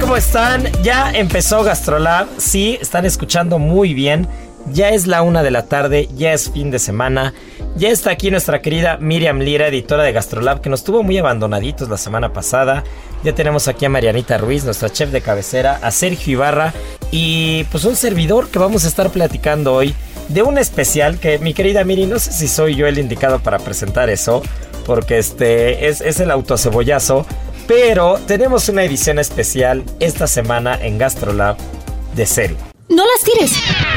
¿Cómo están? Ya empezó Gastrolab, sí, están escuchando muy bien. Ya es la una de la tarde, ya es fin de semana. Ya está aquí nuestra querida Miriam Lira, editora de Gastrolab, que nos tuvo muy abandonaditos la semana pasada. Ya tenemos aquí a Marianita Ruiz, nuestra chef de cabecera, a Sergio Ibarra y pues un servidor que vamos a estar platicando hoy de un especial que mi querida Miri, no sé si soy yo el indicado para presentar eso, porque este es, es el autocebollazo, pero tenemos una edición especial esta semana en Gastrolab de Cero. No las tires.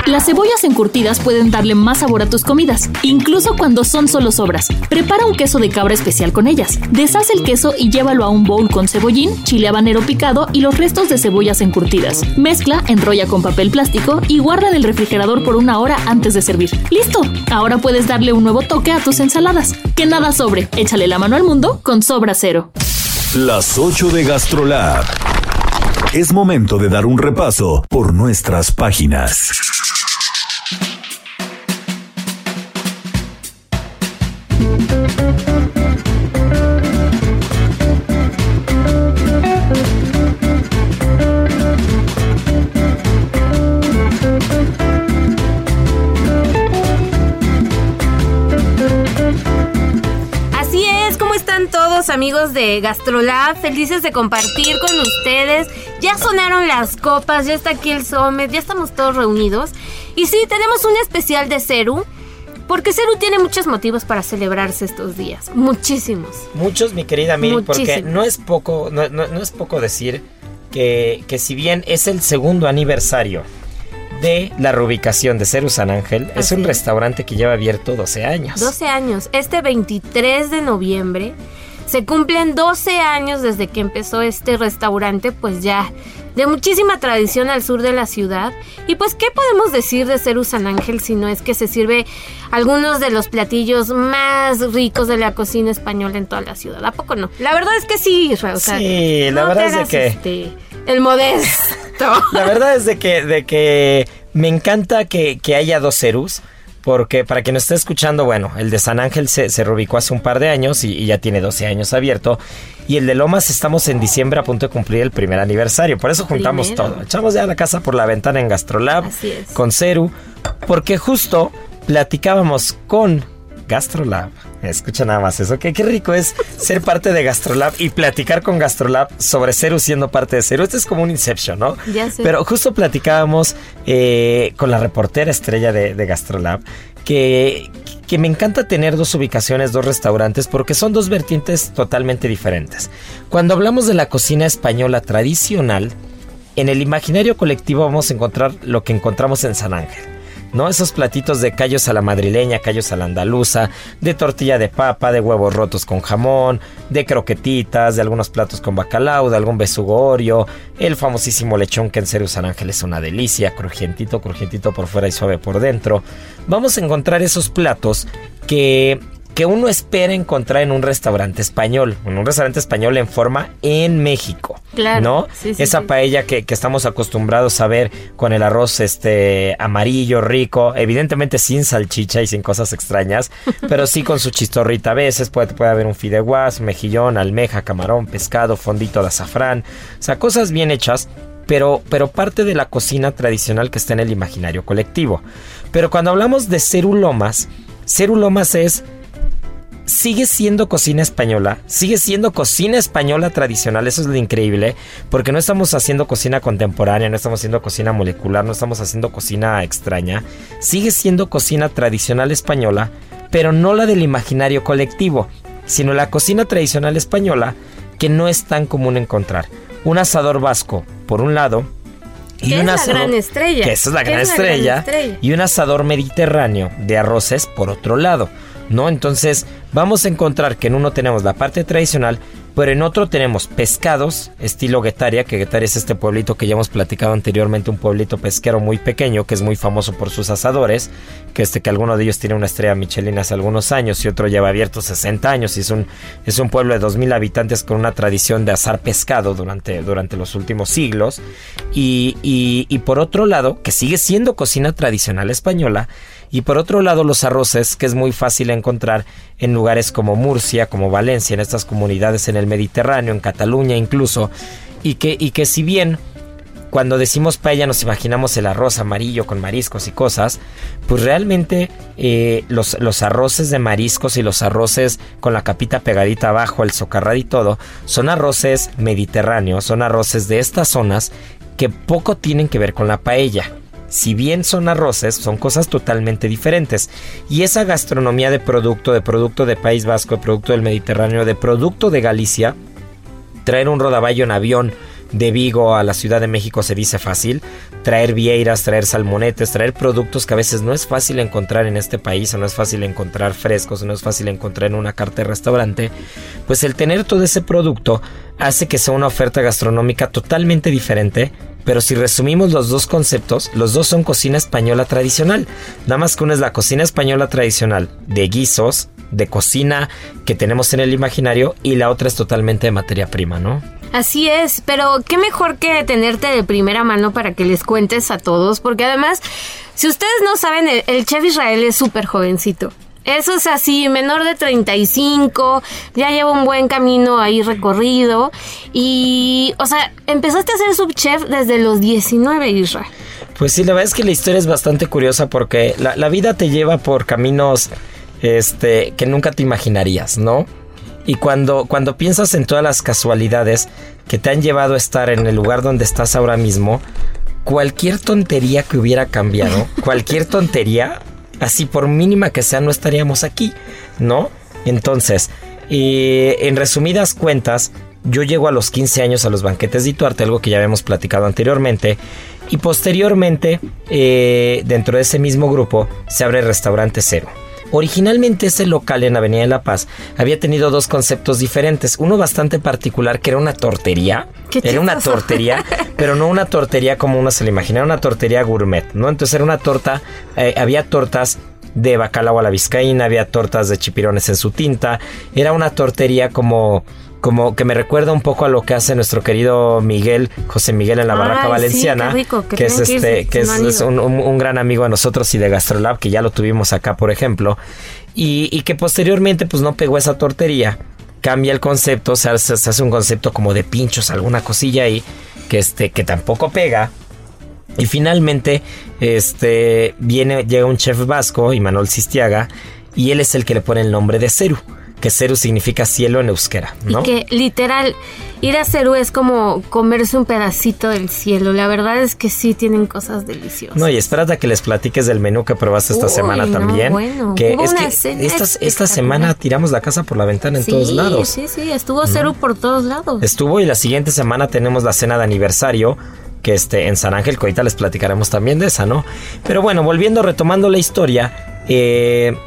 Las cebollas encurtidas pueden darle más sabor a tus comidas, incluso cuando son solo sobras. Prepara un queso de cabra especial con ellas. Deshaz el queso y llévalo a un bowl con cebollín, chile habanero picado y los restos de cebollas encurtidas. Mezcla, enrolla con papel plástico y guarda en el refrigerador por una hora antes de servir. ¡Listo! Ahora puedes darle un nuevo toque a tus ensaladas. Que nada sobre. Échale la mano al mundo con Sobra Cero. Las 8 de GastroLab. Es momento de dar un repaso por nuestras páginas. Todos amigos de Gastrolab? Felices de compartir con ustedes. Ya sonaron las copas, ya está aquí el Somet, ya estamos todos reunidos. Y sí, tenemos un especial de Ceru, porque Ceru tiene muchos motivos para celebrarse estos días. Muchísimos. Muchos, mi querida Miri, porque no es poco, no, no- no es poco decir que, que si bien es el segundo aniversario de la reubicación de Ceru San Ángel, es Así un es. restaurante que lleva abierto 12 años. 12 años. Este 23 de noviembre se cumplen 12 años desde que empezó este restaurante, pues ya de muchísima tradición al sur de la ciudad. Y pues, ¿qué podemos decir de Ceru San Ángel si no es que se sirve algunos de los platillos más ricos de la cocina española en toda la ciudad? ¿A poco no? La verdad es que sí, Israel. o sea, Sí, la no verdad es de que- este, el modesto. La verdad es de que, de que me encanta que, que haya dos Cerus. Porque para quien esté escuchando, bueno, el de San Ángel se, se reubicó hace un par de años y, y ya tiene 12 años abierto. Y el de Lomas estamos en diciembre a punto de cumplir el primer aniversario. Por eso juntamos Primero. todo. Echamos ya la casa por la ventana en Gastrolab Así es. con Ceru. Porque justo platicábamos con Gastrolab. Escucha nada más eso. que qué rico es ser parte de Gastrolab y platicar con Gastrolab sobre Ceru siendo parte de Ceru. Este es como un Inception, ¿no? Ya sé. Pero justo platicábamos eh, con la reportera estrella de, de Gastrolab que, que me encanta tener dos ubicaciones, dos restaurantes, porque son dos vertientes totalmente diferentes. Cuando hablamos de la cocina española tradicional, en el imaginario colectivo vamos a encontrar lo que encontramos en San Ángel. ¿No? Esos platitos de callos a la madrileña, callos a la andaluza, de tortilla de papa, de huevos rotos con jamón, de croquetitas, de algunos platos con bacalao, de algún besugorio, el famosísimo lechón que en serio San Ángel es una delicia, crujientito, crujientito por fuera y suave por dentro. Vamos a encontrar esos platos que que uno espera encontrar en un restaurante español, en un restaurante español en forma en México. Claro, ¿No? sí, sí, Esa sí. paella que, que estamos acostumbrados a ver con el arroz este amarillo, rico, evidentemente sin salchicha y sin cosas extrañas, pero sí con su chistorrita a veces, puede, puede haber un fideuás, mejillón, almeja, camarón, pescado, fondito de azafrán, o sea, cosas bien hechas. Pero, pero parte de la cocina tradicional que está en el imaginario colectivo. Pero cuando hablamos de cerulomas, cerulomas es sigue siendo cocina española, sigue siendo cocina española tradicional, eso es lo increíble, porque no estamos haciendo cocina contemporánea, no estamos haciendo cocina molecular, no estamos haciendo cocina extraña, sigue siendo cocina tradicional española, pero no la del imaginario colectivo, sino la cocina tradicional española que no es tan común encontrar. Un asador vasco, por un lado, y Que un es la asador- gran estrella. Que esa es la gran es la gran estrella. estrella. Y un asador mediterráneo de arroces por otro lado. ¿No? Entonces vamos a encontrar que en uno tenemos la parte tradicional, pero en otro tenemos pescados, estilo Guetaria, que Guetaria es este pueblito que ya hemos platicado anteriormente, un pueblito pesquero muy pequeño, que es muy famoso por sus asadores, que este que alguno de ellos tiene una estrella Michelin hace algunos años y otro lleva abierto 60 años y es un, es un pueblo de 2.000 habitantes con una tradición de asar pescado durante, durante los últimos siglos. Y, y, y por otro lado, que sigue siendo cocina tradicional española, y por otro lado los arroces, que es muy fácil encontrar en lugares como Murcia, como Valencia, en estas comunidades en el Mediterráneo, en Cataluña incluso, y que, y que si bien cuando decimos paella nos imaginamos el arroz amarillo con mariscos y cosas, pues realmente eh, los, los arroces de mariscos y los arroces con la capita pegadita abajo, el socarrado y todo, son arroces mediterráneos, son arroces de estas zonas que poco tienen que ver con la paella. Si bien son arroces, son cosas totalmente diferentes. Y esa gastronomía de producto, de producto de País Vasco, de producto del Mediterráneo, de producto de Galicia, traer un rodaballo en avión de Vigo a la Ciudad de México se dice fácil. Traer vieiras, traer salmonetes, traer productos que a veces no es fácil encontrar en este país, o no es fácil encontrar frescos, o no es fácil encontrar en una carta de restaurante. Pues el tener todo ese producto hace que sea una oferta gastronómica totalmente diferente. Pero si resumimos los dos conceptos, los dos son cocina española tradicional. Nada más que una es la cocina española tradicional de guisos, de cocina que tenemos en el imaginario, y la otra es totalmente de materia prima, ¿no? Así es, pero qué mejor que tenerte de primera mano para que les cuentes a todos, porque además, si ustedes no saben, el, chef Israel es súper jovencito. Eso es así, menor de 35, ya lleva un buen camino ahí recorrido. Y, o sea, empezaste a ser subchef desde los 19, Israel. Pues sí, la verdad es que la historia es bastante curiosa porque la, la vida te lleva por caminos este, que nunca te imaginarías, ¿no? Y cuando, cuando piensas en todas las casualidades que te han llevado a estar en el lugar donde estás ahora mismo, cualquier tontería que hubiera cambiado, cualquier tontería, así por mínima que sea, no estaríamos aquí, ¿no? Entonces, eh, en resumidas cuentas, yo llego a los 15 años a los banquetes de Ituarte, algo que ya habíamos platicado anteriormente, y posteriormente, eh, dentro de ese mismo grupo, se abre restaurante Cero. Originalmente ese local en Avenida de la Paz había tenido dos conceptos diferentes. Uno bastante particular que era una tortería. Qué Era una tortería, pero no una tortería como uno se le imagina, una tortería gourmet, ¿no? Entonces era una torta, eh, había tortas de bacalao a la vizcaína, había tortas de chipirones en su tinta, era una tortería como como que me recuerda un poco a lo que hace nuestro querido Miguel, José Miguel en la Barraca Valenciana, qué rico, que que es tienen que irse, este, que es, no han es ido. un, un- un gran amigo de nosotros y de Gastrolab, que ya lo tuvimos acá, por ejemplo, y, y que posteriormente pues no pegó esa tortería. Cambia el concepto, se hace, se hace un concepto como de pinchos, alguna cosilla ahí, que, este, que tampoco pega. Y finalmente, este, viene, llega un chef vasco, Imanol Sistiaga, y él es el que le pone el nombre de Ceru, que Ceru significa cielo en euskera, ¿no? Y que literal, ir a Cerú es como comerse un pedacito del cielo. La verdad es que sí tienen cosas deliciosas. No, y espérate a que les platiques del menú que probaste esta Uy, semana no, también. bueno. que es que cena esta, semana tiramos la casa por la ventana en sí, todos lados. Sí, sí, estuvo Cerú por todos lados. Estuvo y la siguiente semana tenemos la cena de aniversario que este, en San Ángel, que ahorita les platicaremos también de esa, ¿no? Pero bueno, volviendo, retomando la historia, eh,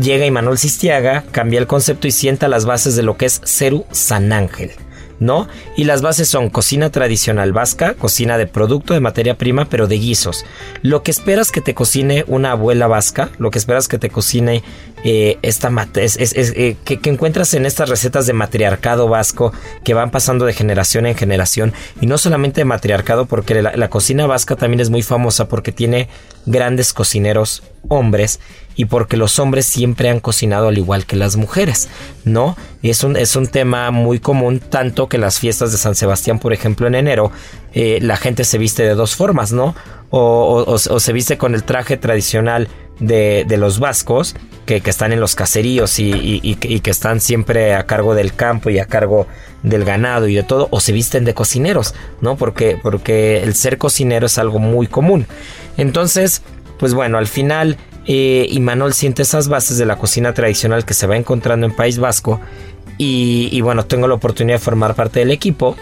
llega Imanol Sistiaga, cambia el concepto y sienta las bases de lo que es Ceru San Ángel. ¿no? Y las bases son cocina tradicional vasca, cocina de producto de materia prima, pero de guisos. Lo que esperas que te cocine una abuela vasca, lo que esperas que te cocine eh, eh, que, encuentras en estas recetas de matriarcado vasco que van pasando de generación en generación y no solamente de matriarcado porque la cocina vasca también es muy famosa porque tiene grandes cocineros hombres y porque los hombres siempre han cocinado al igual que las mujeres, ¿no? Y es un, es un tema muy común, tanto que las fiestas de San Sebastián, por ejemplo, en enero, eh, la gente se viste de dos formas, ¿no? O, se viste con el traje tradicional de, los vascos, que, están en los caseríos y, que están siempre a cargo del campo y a cargo del ganado y de todo, o se visten de cocineros, ¿no? Porque, porque el ser cocinero es algo muy común. Entonces, pues bueno, al final eh, y Manuel siente esas bases de la cocina tradicional que se va encontrando en País Vasco y, y bueno, tengo la oportunidad de formar parte del equipo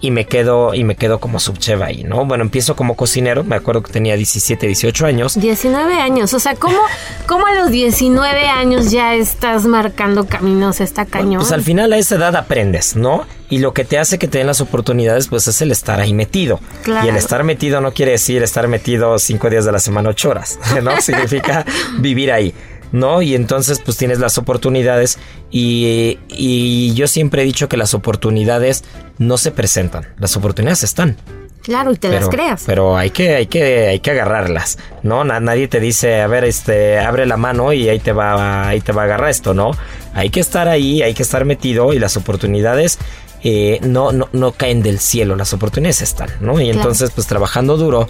y me quedo y me quedo como subchef ahí, ¿no? Bueno, empiezo como cocinero, me acuerdo que tenía 17, 18 años. 19 años, o sea, ¿cómo, cómo a los 19 años ya estás marcando caminos esta cañón? pues al final a esa edad aprendes, ¿no? Y lo que te hace que te den las oportunidades, pues es el estar ahí metido. Y el estar metido no quiere decir estar metido cinco días de la semana, ocho horas, ¿no? Significa vivir ahí. ¿No? Y entonces pues tienes las oportunidades y, y, yo siempre he dicho que las oportunidades no se presentan, las oportunidades están. Claro, y te las creas. Pero hay que, hay que, hay que agarrarlas, ¿no? nadie te dice, a ver, este, abre la mano y ahí te va, ahí te va a agarrar esto, ¿no? Hay que estar ahí, hay que estar metido y las oportunidades eh, no, no, no caen del cielo, las oportunidades están, ¿no? Y entonces, pues trabajando duro,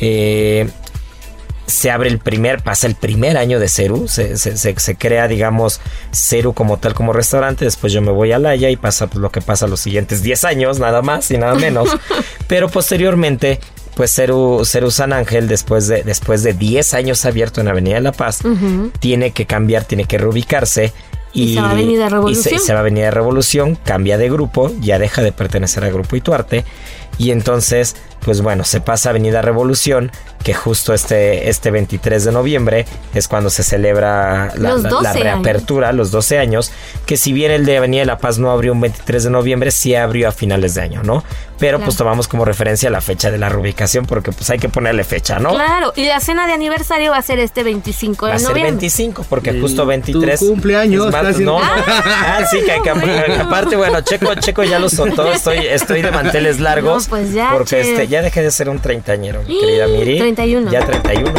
eh, se abre el primer, pasa el primer año de Ceru, se, se, crea, digamos, Ceru como tal, como restaurante, después yo me voy a Laya y pasa pues, lo que pasa los siguientes 10 años, nada más y nada menos, pero posteriormente pues Ceru, Ceru, San Ángel, después de, después de 10 años abierto en Avenida de la Paz, tiene que cambiar, tiene que reubicarse. Y, se va a Avenida Revolución. Y se, va a Avenida Revolución, cambia de grupo, ya deja de pertenecer al grupo Ituarte. Y entonces pues bueno, se pasa a Avenida Revolución, que justo este, este 23 de noviembre es cuando se celebra la, reapertura, los 12 años, que si bien el de Avenida de la Paz no abrió un 23 de noviembre, sí abrió a finales de año, ¿no? Pero pues tomamos como referencia la fecha de la reubicación porque pues hay que ponerle fecha, ¿no? Claro, y la cena de aniversario va a ser este 25 de noviembre. Va a ser 25 porque justo 23 tu cumpleaños, no, ah, sí que, aparte bueno, Checo Checo ya lo soltó, estoy estoy de manteles largos pues ya, porque este ya dejé de ser un treintañero, mi querida Miri. 31. Ya 31.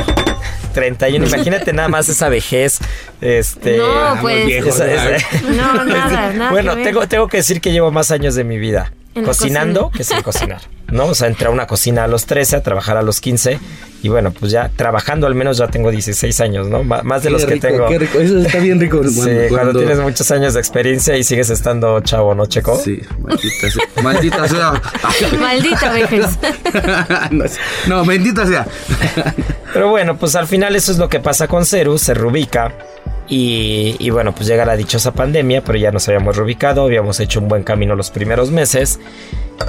31. Imagínate nada más esa vejez. Este, no, pues. no, nada, nada. Bueno, tengo, tengo que decir que llevo más años de mi vida cocinando que sin cocinar. ¿no? O sea, entré a una cocina a los 13, a trabajar a los 15 y bueno, pues ya trabajando al menos ya tengo 16 años, ¿no? más de los que tengo. Qué rico, eso está bien rico. sí, cuando... tienes muchos años de experiencia y sigues estando chavo, ¿no, Checo? Sí, maldita sea. maldita sea. Maldita vejez. no, bendita sea. Pero bueno, pues al final eso es lo que pasa con Ceru, se rubica y, bueno, pues llega la dichosa pandemia, pero ya nos habíamos reubicado, habíamos hecho un buen camino los primeros meses.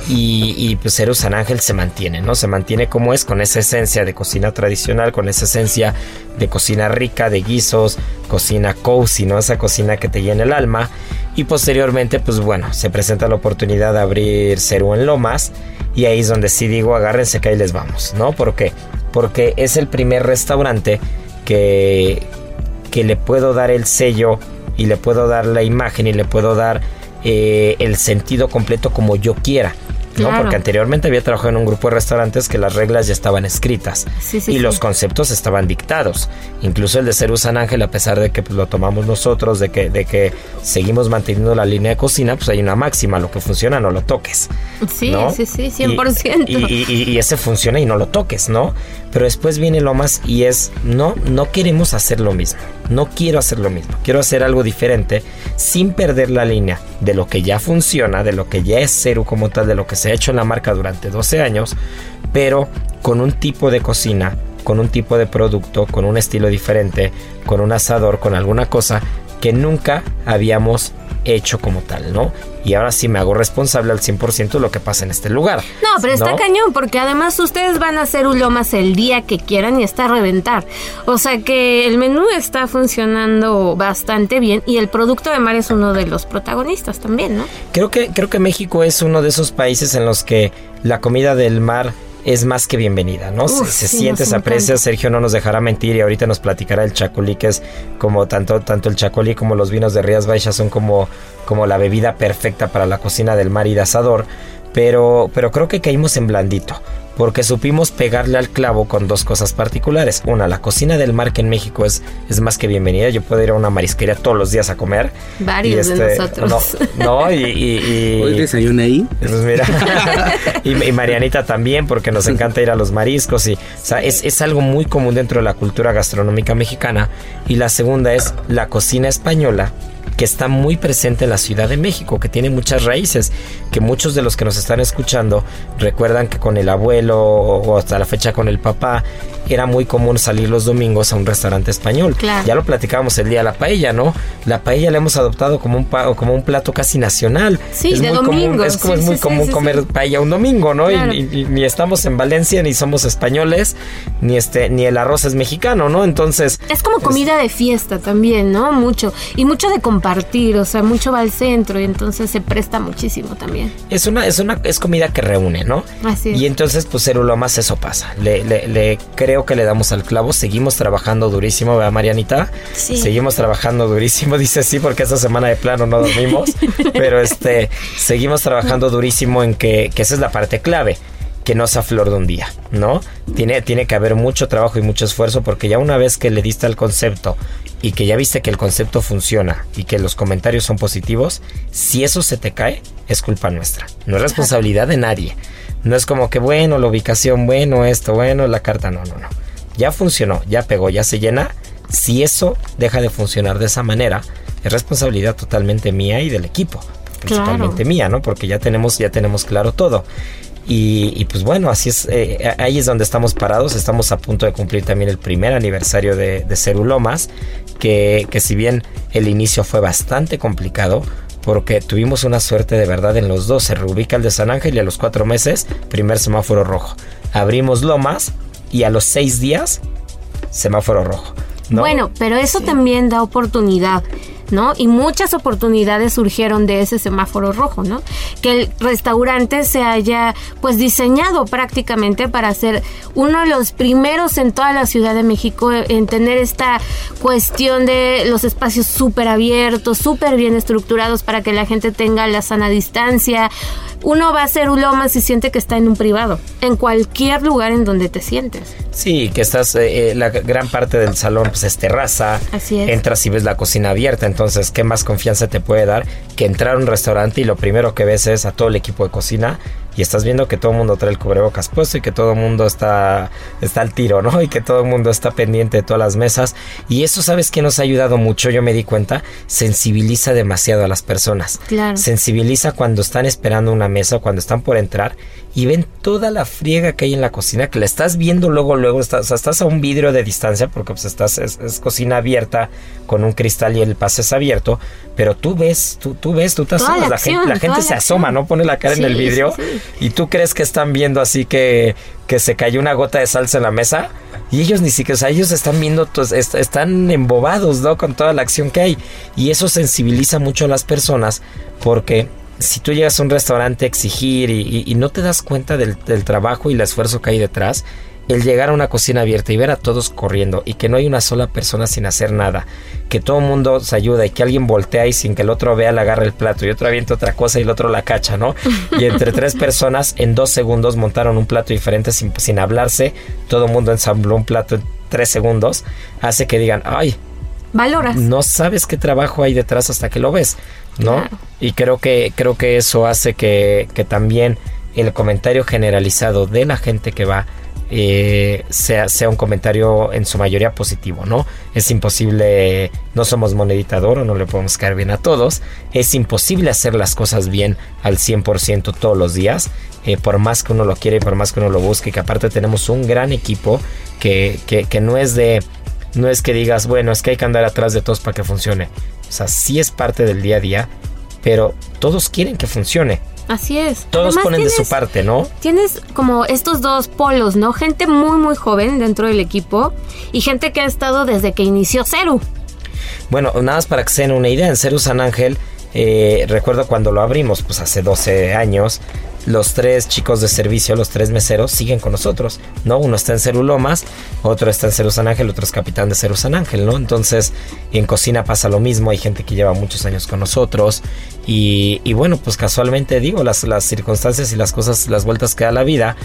Y, pues Ceru San Ángel se mantiene, ¿no? Se mantiene como es, con esa esencia de cocina tradicional, con esa esencia de cocina rica, de guisos, cocina cozy, ¿no? Esa cocina que te llena el alma. Y posteriormente, pues bueno, se presenta la oportunidad de abrir Ceru en Lomas. Y ahí es donde sí digo, agárrense que ahí les vamos, ¿no? ¿Por qué? Porque es el primer restaurante que, que le puedo dar el sello y le puedo dar la imagen y le puedo dar eh, el sentido completo como yo quiera. ¿No? Porque anteriormente había trabajado en un grupo de restaurantes que las reglas ya estaban escritas y los conceptos estaban dictados. Incluso el de Ceru San Ángel, a pesar de que pues, lo tomamos nosotros, de que, de que seguimos manteniendo la línea de cocina, pues hay una máxima, lo que funciona no lo toques. Sí, sí, sí, 100%. Y, y, ese funciona y no lo toques, ¿no? Pero después viene lo más y es, no, no queremos hacer lo mismo, no quiero hacer lo mismo, quiero hacer algo diferente sin perder la línea de lo que ya funciona, de lo que ya es Ceru como tal, de lo que se ha hecho en la marca durante 12 años, pero con un tipo de cocina, con un tipo de producto, con un estilo diferente, con un asador, con alguna cosa que nunca habíamos hecho como tal, ¿no? Y ahora sí me hago responsable al 100% de lo que pasa en este lugar. No, pero está cañón, porque además ustedes van a hacer ulomas el día que quieran y está a reventar. O sea que el menú está funcionando bastante bien y el producto de mar es uno de los protagonistas también, ¿no? Creo que, creo que México es uno de esos países en los que la comida del mar es más que bienvenida, ¿no? se, se sí, siente, se aprecia. Sergio no nos dejará mentir y ahorita nos platicará el chacolí, que es como tanto, tanto el chacolí como los vinos de Rías Baixas son como, como la bebida perfecta para la cocina del mar y de asador, pero, pero creo que caímos en blandito. Porque supimos pegarle al clavo con dos cosas particulares. Una, la cocina del mar que en México es, es más que bienvenida. Yo puedo ir a una marisquería todos los días a comer. Varios de nosotros. No, no, y, y- y- Hoy desayuné ahí. pues mira, y, y Marianita también, porque nos encanta ir a los mariscos. Y, o sea, es, es algo muy común dentro de la cultura gastronómica mexicana. Y la segunda es la cocina española, que está muy presente en la Ciudad de México, que tiene muchas raíces, que muchos de los que nos están escuchando recuerdan que con el abuelo o hasta la fecha con el papá era muy común salir los domingos a un restaurante español. Claro. Ya lo platicábamos el día de la paella, ¿no? La paella la hemos adoptado como un, pa- como un plato casi nacional. Sí, es de muy común, domingo, es como sí, es muy sí, común comer paella un domingo, ¿no? Y- Claro. Y, y ni estamos en Valencia, ni somos españoles, ni este, ni el arroz es mexicano, ¿no? Entonces, Es como comida de fiesta también, ¿no? Mucho. Y mucho de compartir, o sea, mucho va al centro y entonces se presta muchísimo también. es una, es una, es comida que reúne, ¿no? Así es. Y entonces, pues más eso pasa. Le, le, le- creo que le damos al clavo. Seguimos trabajando durísimo, ¿verdad, Marianita? Sí. Seguimos trabajando durísimo. Dice sí, porque esta semana de plano no dormimos. pero este, seguimos trabajando durísimo en que, que esa es la parte clave. Que no sea flor de un día, ¿no? Tiene, tiene que haber mucho trabajo y mucho esfuerzo porque ya una vez que le diste al concepto y que ya viste que el concepto funciona y que los comentarios son positivos, si eso se te cae, es culpa nuestra. No es responsabilidad de nadie. No es como que, bueno, la ubicación, bueno, esto, bueno, la carta, no, no, no. Ya funcionó, ya pegó, ya se llena. Si eso deja de funcionar de esa manera, es responsabilidad totalmente mía y del equipo. Principalmente mía, ¿no? Porque ya tenemos, ya tenemos claro todo. Y, pues bueno, así es, eh, ahí es donde estamos parados. Estamos a punto de cumplir también el primer aniversario de, de Cerulomas, que, que si bien el inicio fue bastante complicado, porque tuvimos una suerte de verdad en los dos. Se reubica el de San Ángel y a los cuatro meses, primer semáforo rojo. Abrimos Lomas y a los seis días, semáforo rojo. ¿no? Bueno, pero eso también da oportunidad. ¿No? Y muchas oportunidades surgieron de ese semáforo rojo, ¿no? Que el restaurante se haya pues diseñado prácticamente para ser uno de los primeros en toda la Ciudad de México en tener esta cuestión de los espacios súper abiertos, súper bien estructurados para que la gente tenga la sana distancia. Uno va a hacer ulomas y siente que está en un privado, en cualquier lugar en donde te sientes. Sí, que estás, eh, eh, la gran parte del salón pues es terraza. Así es. Entras y ves la cocina abierta, entonces, ¿qué más confianza te puede dar que entrar a un restaurante y lo primero que ves es a todo el equipo de cocina y estás viendo que todo el mundo trae el cubrebocas puesto y que todo el mundo está, está al tiro, ¿no? Y que todo el mundo está pendiente de todas las mesas. Y eso, ¿sabes que nos ha ayudado mucho? Yo me di cuenta, sensibiliza demasiado a las personas. Claro. Sensibiliza cuando están esperando una mesa, cuando están por entrar y ven toda la friega que hay en la cocina, que la estás viendo luego, luego, estás, o sea, estás a un vidrio de distancia, porque pues estás, es, es cocina abierta con un cristal y el pase es abierto, pero tú ves, tú, tú ves, tú te Toda asomas, la acción, gente, la toda gente la se asoma. ¿no? Pone la cara en el vidrio sí, sí. y tú crees que están viendo así que, que se cayó una gota de salsa en la mesa y ellos ni siquiera, o sea, ellos están viendo, est- están embobados, ¿no? Con toda la acción que hay y eso sensibiliza mucho a las personas porque si tú llegas a un restaurante a exigir y, y- y no te das cuenta del, del trabajo y el esfuerzo que hay detrás, el llegar a una cocina abierta y ver a todos corriendo y que no hay una sola persona sin hacer nada, que todo el mundo se ayuda y que alguien voltea y sin que el otro vea le agarra el plato y otro avienta otra cosa y el otro la cacha, ¿no? Y entre tres personas en dos segundos montaron un plato diferente sin, sin hablarse, todo el mundo ensambló un plato en tres segundos, hace que digan, ay, Valoras. no sabes qué trabajo hay detrás hasta que lo ves, ¿no? Claro. Y creo que, creo que eso hace que, que también el comentario generalizado de la gente que va eh, sea, sea un comentario en su mayoría positivo, ¿no? Es imposible, no somos monedita de oro, no le podemos caer bien a todos, es imposible hacer las cosas bien al 100% todos los días, eh, por más que uno lo quiera y por más que uno lo busque, que aparte tenemos un gran equipo que, que, que no es de no es que digas, bueno, es que hay que andar atrás de todos para que funcione. O sea, sí es parte del día a día, pero todos quieren que funcione. Así es. Todos Además, ponen de su parte, ¿no? Tienes como estos dos polos, ¿no? Gente muy, muy joven dentro del equipo y gente que ha estado desde que inició Ceru. Bueno, nada más para que se den una idea, en Ceru San Ángel, eh, recuerdo cuando lo abrimos, pues hace 12 años, los tres chicos de servicio, los tres meseros, siguen con nosotros, ¿no? Uno está en Ceru Lomas, otro está en Ceru San Ángel, otro es capitán de Ceru Ángel, ¿no? Entonces, en cocina pasa lo mismo, hay gente que lleva muchos años con nosotros y, y bueno, pues casualmente digo, las, las circunstancias y las cosas, las vueltas que da la vida,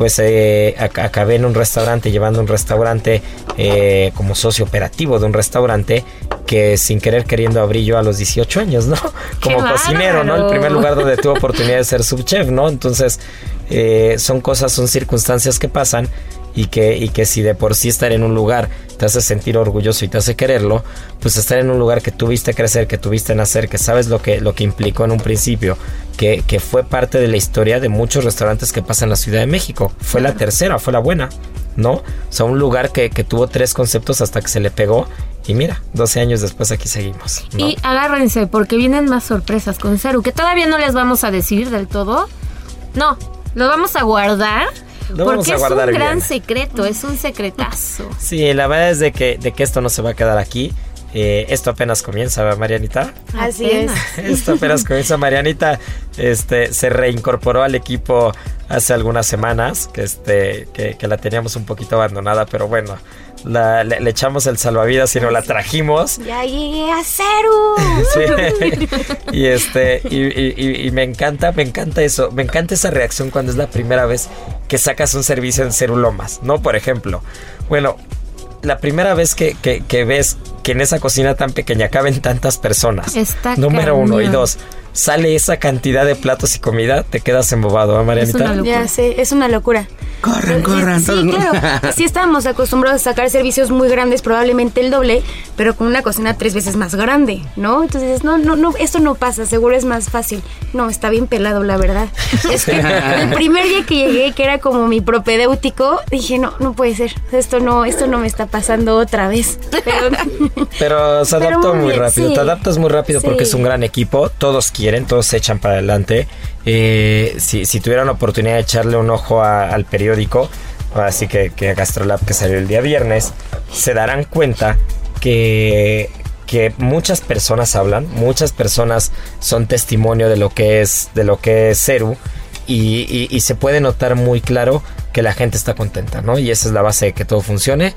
pues eh, ac- acabé en un restaurante, llevando un restaurante eh, como socio operativo de un restaurante que sin querer queriendo abrí yo a los 18 años, ¿no? Como ¡Qué cocinero, ¿no? El primer lugar donde tuve oportunidad de ser subchef, ¿no? Entonces, eh, son cosas, son circunstancias que pasan y que, y que si de por sí estar en un lugar te hace sentir orgulloso y te hace quererlo, pues estar en un lugar que tuviste crecer, que tuviste nacer, que sabes lo que, lo que implicó en un principio, que, que fue parte de la historia de muchos restaurantes que pasan en la Ciudad de México. Fue la tercera, fue la buena, ¿no? O sea, un lugar que, que tuvo tres conceptos hasta que se le pegó. Y mira, 12 años después aquí seguimos. ¿no? Y agárrense porque vienen más sorpresas con Ceru, que todavía no les vamos a decir del todo. No, lo vamos a guardar. Lo porque vamos a es un gran bien. secreto, es un secretazo. Sí, la verdad es de que, de que esto no se va a quedar aquí. Eh, esto apenas comienza, ¿verdad, Marianita? Así Apenas. Esto apenas comienza. Marianita este, se reincorporó al equipo hace algunas semanas, que, este, que, que la teníamos un poquito abandonada, pero bueno, la- le, le echamos el salvavidas nos la trajimos. Ya llegué a cero. Sí. y este y, y- y- y me encanta me encanta eso me encanta esa reacción cuando es la primera vez que sacas un servicio en Cerulomas no por ejemplo bueno la primera vez que, que- que ves que en esa cocina tan pequeña caben tantas personas Está número uno y dos sale esa cantidad de platos y comida te quedas embobado ¿eh, Marianita? Es una locura. Ya sé, es una locura. Corran, corran. Sí, todos, ¿no? claro. Sí estábamos acostumbrados a sacar servicios muy grandes, probablemente el doble, pero con una cocina tres veces más grande, ¿no? Entonces, no, no, no, esto no pasa, seguro es más fácil. No, está bien pelado, la verdad. Es que el primer día que llegué, que era como mi propedéutico, dije, no, no puede ser. Esto no, esto no me está pasando otra vez. Pero, Pero se Pero adaptó muy muy bien, rápido. sí. Te adaptas muy rápido porque Sí. es un gran equipo. Todos quieren, todos se echan para adelante. Eh, si, si tuvieran la oportunidad de echarle un ojo al periódico, así que, que Gastrolab que salió el día viernes, se darán cuenta que que muchas personas hablan, muchas personas son testimonio de lo que es de lo que es Ceru y se puede notar muy claro que la gente está contenta, ¿no? Y esa es la base de que todo funcione.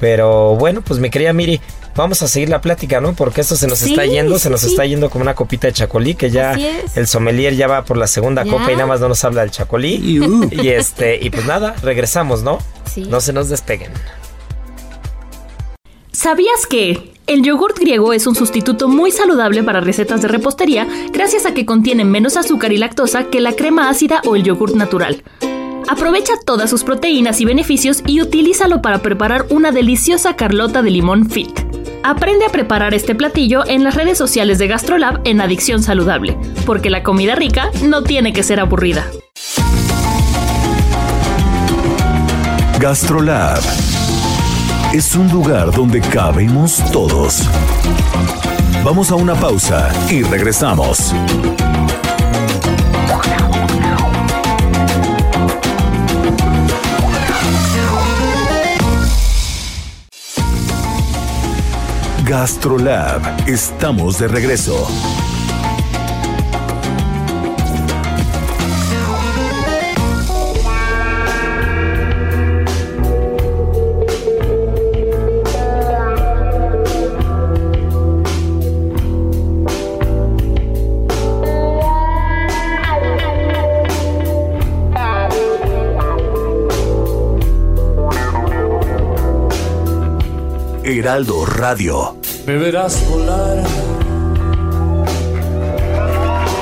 Pero bueno, pues mi querida Miri, vamos a seguir la plática, ¿no? Porque esto se nos Sí, está yendo, se nos sí. está yendo como una copita de chacolí, que ya el sommelier ya va por la segunda Ya. copa y nada más no nos habla del chacolí. Iu. Y este, y pues nada, regresamos, ¿no? Sí. No se nos despeguen. ¿Sabías que el yogurt griego es un sustituto muy saludable para recetas de repostería gracias a que contiene menos azúcar y lactosa que la crema ácida o el yogurt natural? Aprovecha todas sus proteínas y beneficios y utilízalo para preparar una deliciosa carlota de limón fit. Aprende a preparar este platillo en las redes sociales de GastroLab en Adicción Saludable, porque la comida rica no tiene que ser aburrida. Gastrolab es un lugar donde cabemos todos. Vamos a una pausa y regresamos. Gastrolab, estamos de regreso. Heraldo Radio. Me verás volar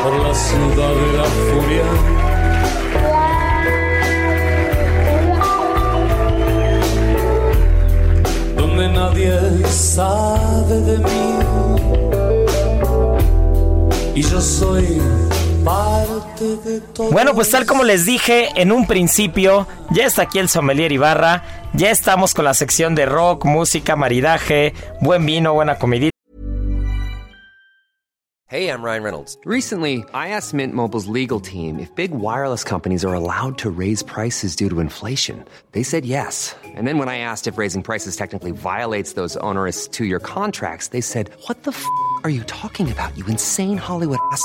por la ciudad de la furia. Donde nadie sabe de mí. Y yo soy parte parte de todo. Bueno, pues tal como les dije en un principio, ya está aquí el sommelier Ibarra, ya estamos con la sección de rock, música, maridaje, buen vino, buena comidita. Hey, I'm Ryan Reynolds. Recently, I asked Mint Mobile's legal team if big wireless companies are allowed to raise prices due to inflation. They said yes. And then when I asked if raising prices technically violates those onerous two year contracts, they said, What the f are you talking about, you insane Hollywood ass?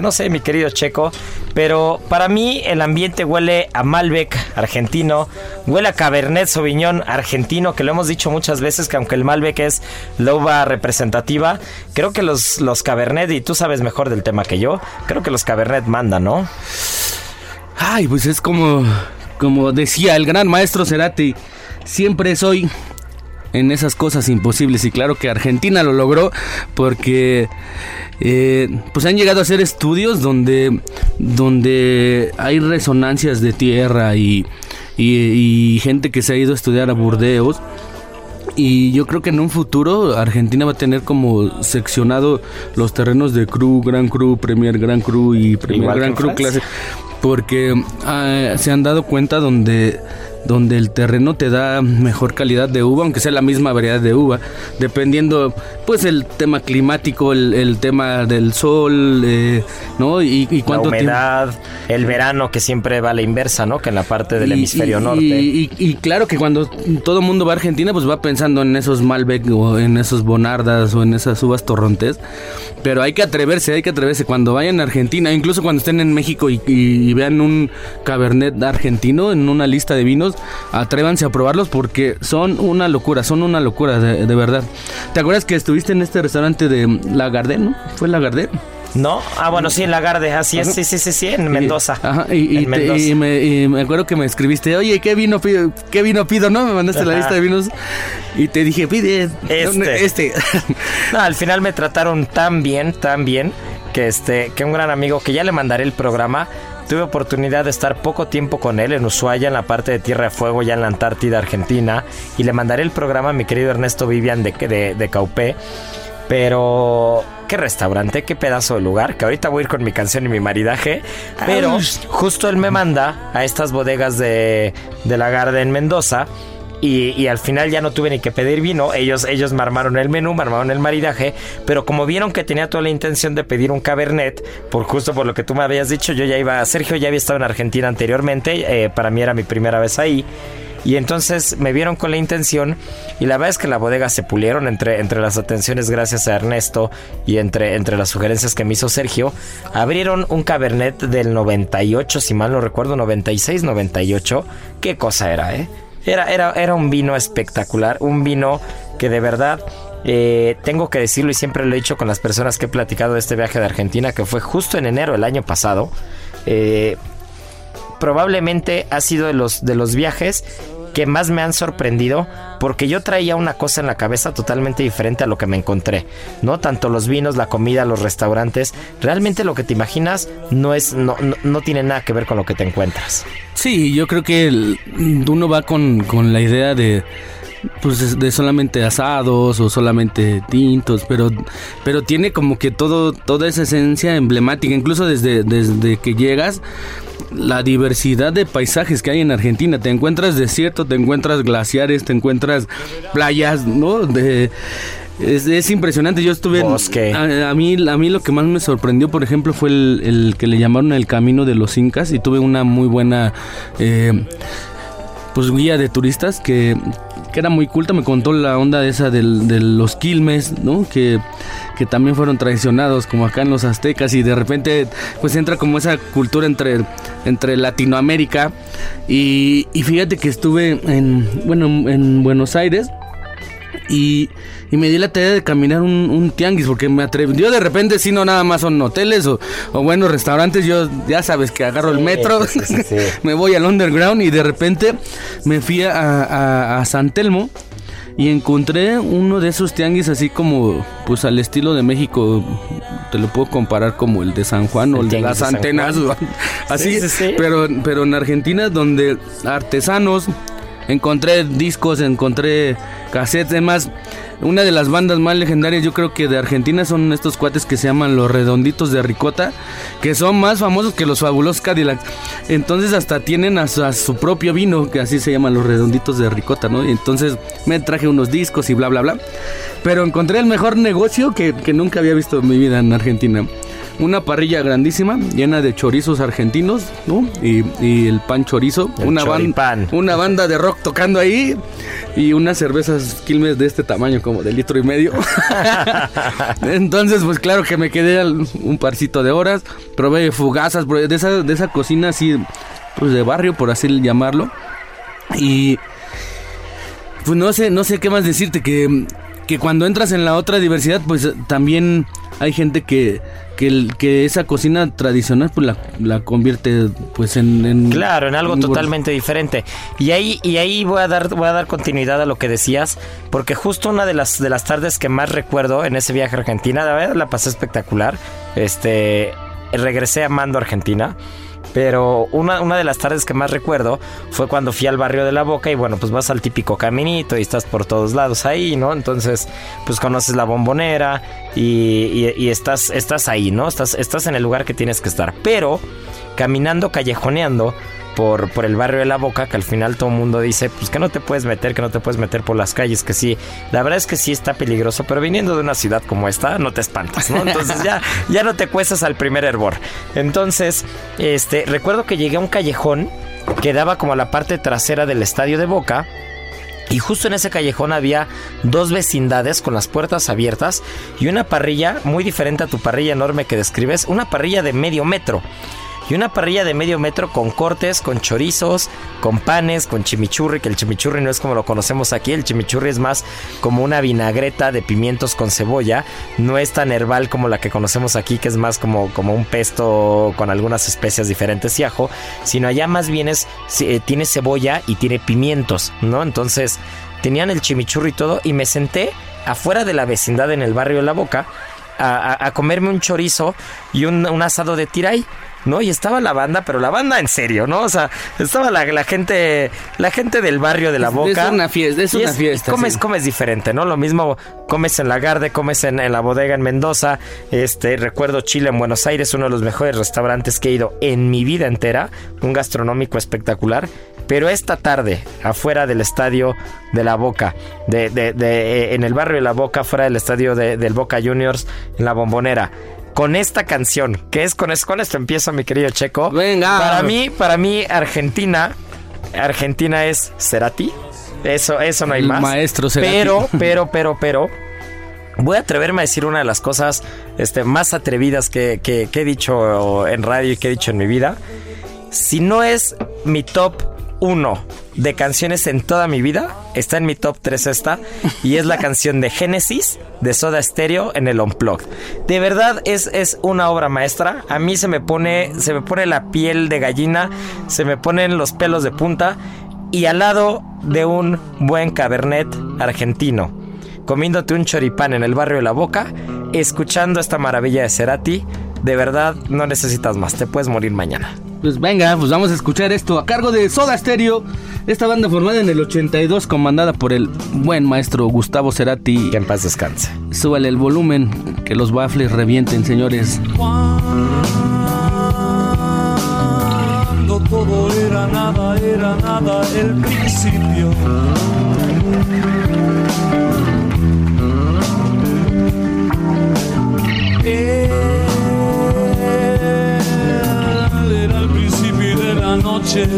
No sé, mi querido Checo, pero para mí el ambiente huele a Malbec argentino, huele a Cabernet Sauvignon argentino, que lo hemos dicho muchas veces que aunque el Malbec es la uva representativa, creo que los, los Cabernet, y tú sabes mejor del tema que yo, creo que los Cabernet mandan, ¿no? Ay, pues es como, como decía el gran maestro Cerati, siempre soy en esas cosas imposibles y claro que Argentina lo logró porque eh, pues han llegado a hacer estudios donde, donde hay resonancias de tierra y, y- y gente que se ha ido a estudiar a Burdeos. Y yo creo que en un futuro Argentina va a tener como seccionado los terrenos de Cru, Gran Cru, Premier Gran Cru y Premier Igual Gran Cru clase. Porque ah, se han dado cuenta donde, donde el terreno te da mejor calidad de uva, aunque sea la misma variedad de uva, dependiendo pues el tema climático, el, el tema del sol, eh, ¿no? Y, y La tiempo- humedad, el verano que siempre va a la inversa, ¿no? Que en la parte del y- hemisferio y- norte. Y, claro que cuando todo el mundo va a Argentina, pues va pensando en esos Malbec o en esos Bonardas o en esas uvas torrontés. Pero hay que atreverse, hay que atreverse. Cuando vayan a Argentina, incluso cuando estén en México y vean un Cabernet argentino en una lista de vinos, atrévanse a probarlos porque son una locura, son una locura, de, de verdad. ¿Te acuerdas que estuviste en este restaurante de Lagardé, no? ¿Fue Lagardé? ¿No? Ah, bueno, sí, en Lagarde, así es, Ajá. sí, sí, sí, sí, en Mendoza. Ajá, y, y En te- Mendoza. y me, y me acuerdo que me escribiste, oye, ¿qué vino pido? ¿Qué vino pido? ¿No? Me mandaste la lista de vinos y te dije, pide Este. este. No, al final me trataron tan bien, tan bien, que este, que un gran amigo, que ya le mandaré el programa, tuve oportunidad de estar poco tiempo con él en Ushuaia, en la parte de Tierra de Fuego, ya en la Antártida, Argentina, y le mandaré el programa a mi querido Ernesto Vivian de, de, de Caupé. Pero qué restaurante, qué pedazo de lugar, que ahorita voy a ir con mi canción y mi maridaje. Pero justo él me manda a estas bodegas de, de Lagarde en Mendoza. Y, y al final ya no tuve ni que pedir vino. Ellos, ellos me armaron el menú, me armaron el maridaje. Pero como vieron que tenía toda la intención de pedir un cabernet, por justo por lo que tú me habías dicho, yo ya iba. Sergio ya había estado en Argentina anteriormente. eh, para mí era mi primera vez ahí. Y entonces me vieron con la intención y la verdad es que la bodega se pulieron entre, entre las atenciones gracias a Ernesto y entre, entre las sugerencias que me hizo Sergio. Abrieron un cabernet del 98, si mal no recuerdo, 96, 98. ¿Qué cosa era, eh? Era, era, era un vino espectacular, un vino que de verdad eh, tengo que decirlo y siempre lo he dicho con las personas que he platicado de este viaje de Argentina, que fue justo en enero del año pasado. Eh, probablemente ha sido de los, de los viajes que más me han sorprendido porque yo traía una cosa en la cabeza totalmente diferente a lo que me encontré, ¿no? Tanto los vinos, la comida, los restaurantes, realmente lo que te imaginas no es no, no, no tiene nada que ver con lo que te encuentras. Sí, yo creo que uno va con, con la idea de pues de solamente asados o solamente tintos, pero pero tiene como que todo toda esa esencia emblemática, incluso desde desde que llegas la diversidad de paisajes que hay en Argentina, te encuentras desierto, te encuentras glaciares, te encuentras playas, ¿no? De es, es impresionante, yo estuve en- Bosque. a, a mí a mí lo que más me sorprendió, por ejemplo, fue el, el que le llamaron el camino de los incas y tuve una muy buena eh, pues guía de turistas que, que era muy culta, me contó la onda esa del- de los quilmes, ¿no? Que, que también fueron traicionados como acá en los aztecas y de repente pues entra como esa cultura entre, entre Latinoamérica y, y fíjate que estuve en, bueno, en Buenos Aires y, y me di la tarea de caminar un, un tianguis porque me atreví. Yo de repente, si no nada más son hoteles o, o buenos restaurantes, yo ya sabes que agarro el metro, sí, sí, sí. me voy al underground y de repente me fui a, a- a San Telmo. y encontré uno de esos tianguis así como, pues al estilo de México, te lo puedo comparar como el de San Juan o El de las de antenas, así, Sí, sí, sí. Pero, pero en Argentina donde artesanos, encontré discos, encontré cassettes, además, una de las bandas más legendarias yo creo que de Argentina son estos cuates que se llaman los redonditos de ricota, que son más famosos que los fabulosos Cadillacs. Entonces hasta tienen a su, propio vino, que así se llaman los redonditos de ricota, ¿no? Y entonces me traje unos discos y bla, bla, bla. Pero encontré el mejor negocio que, que nunca había visto en mi vida en Argentina. Una parrilla grandísima, llena de chorizos argentinos, ¿no? Y, y el pan chorizo. El una, ban- una banda de rock tocando ahí. Y unas cervezas Quilmes de este tamaño, como de litro y medio. Entonces, pues claro que me quedé un parcito de horas. Probé fugazas, probé de esa, de esa cocina así, pues de barrio, por así llamarlo. Y pues no sé, no sé qué más decirte, que, que cuando entras en la otra diversidad, pues eh, también hay gente que, que, que esa cocina tradicional pues la, la convierte pues en... en- Claro, en algo en- totalmente diferente. Y ahí, y ahí voy a dar, voy a dar continuidad a lo que decías, porque justo una de las de las tardes que más recuerdo en ese viaje a Argentina, la verdad la pasé espectacular. Este regresé amando Argentina. Pero una, una de las tardes que más recuerdo fue cuando fui al barrio de la Boca y bueno, pues vas al típico caminito y estás por todos lados ahí, ¿no? Entonces, pues conoces la bombonera y, y- estás, estás ahí, ¿no? Estás, estás en el lugar que tienes que estar. Pero caminando, callejoneando por, por el barrio de la Boca, que al final todo el mundo dice, pues que no te puedes meter, que no te puedes meter por las calles, que sí, la verdad es que sí está peligroso, pero viniendo de una ciudad como esta, no te espantas, ¿no? Entonces ya, ya no te cuestas al primer hervor. Entonces, este, recuerdo que llegué a un callejón que daba como a la parte trasera del estadio de Boca. Y justo en ese callejón había dos vecindades con las puertas abiertas y una parrilla muy diferente a tu parrilla enorme que describes, una parrilla de medio metro. Y una parrilla de medio metro con cortes, con chorizos, con panes, con chimichurri, que el chimichurri no es como lo conocemos aquí, el chimichurri es más como una vinagreta de pimientos con cebolla, no es tan herbal como la que conocemos aquí, que es más como, como un pesto con algunas especias diferentes y ajo, sino allá más bien es, eh, tiene cebolla y tiene pimientos, ¿no? Entonces tenían el chimichurri y todo y me senté afuera de la vecindad en el barrio de La Boca a, a- a comerme un chorizo y un, un asado de tiray. ¿No? Y estaba la banda, pero la banda en serio, ¿no? O sea, estaba la, la gente, la gente del barrio de la Es- Boca. es una fiesta, es una fiesta, Comes, sí. comes diferente, ¿no? Lo mismo comes en la Garde, comes en, en la bodega en Mendoza. Este, recuerdo Chile en Buenos Aires, uno de los mejores restaurantes que he ido en mi vida entera. Un gastronómico espectacular. Pero esta tarde, afuera del estadio de la Boca, de, de- de- eh, en el barrio de la Boca, fuera del estadio de- del Boca Juniors, en la bombonera. Con esta canción, que es con, es- con esto empiezo, mi querido Checo. Venga. Para mí, para mí, Argentina, Argentina es Cerati. Eso, eso no hay más. maestro Cerati. Pero, pero, pero, pero. Voy a atreverme a decir una de las cosas este, más atrevidas que, que- que he dicho en radio y que he dicho en mi vida. Si no es mi top 1 de canciones en toda mi vida, está en mi top 3 esta. Y es la canción de Genesis de Soda Stereo en el Unplugged. De verdad es, es una obra maestra. A mí se me pone, se me pone la piel de gallina, se me ponen los pelos de punta. Y al lado de un buen cabernet argentino comiéndote un choripán en el barrio de La Boca, escuchando esta maravilla de Cerati, de verdad no necesitas más, te puedes morir mañana. Pues venga, pues vamos a escuchar esto a cargo de Soda Stereo, esta banda formada en el 82, comandada por el buen maestro Gustavo Cerati. Que en paz descanse. Súbale el volumen, que los baffles revienten, señores. Cuando todo era nada, era nada el principio. Él noche,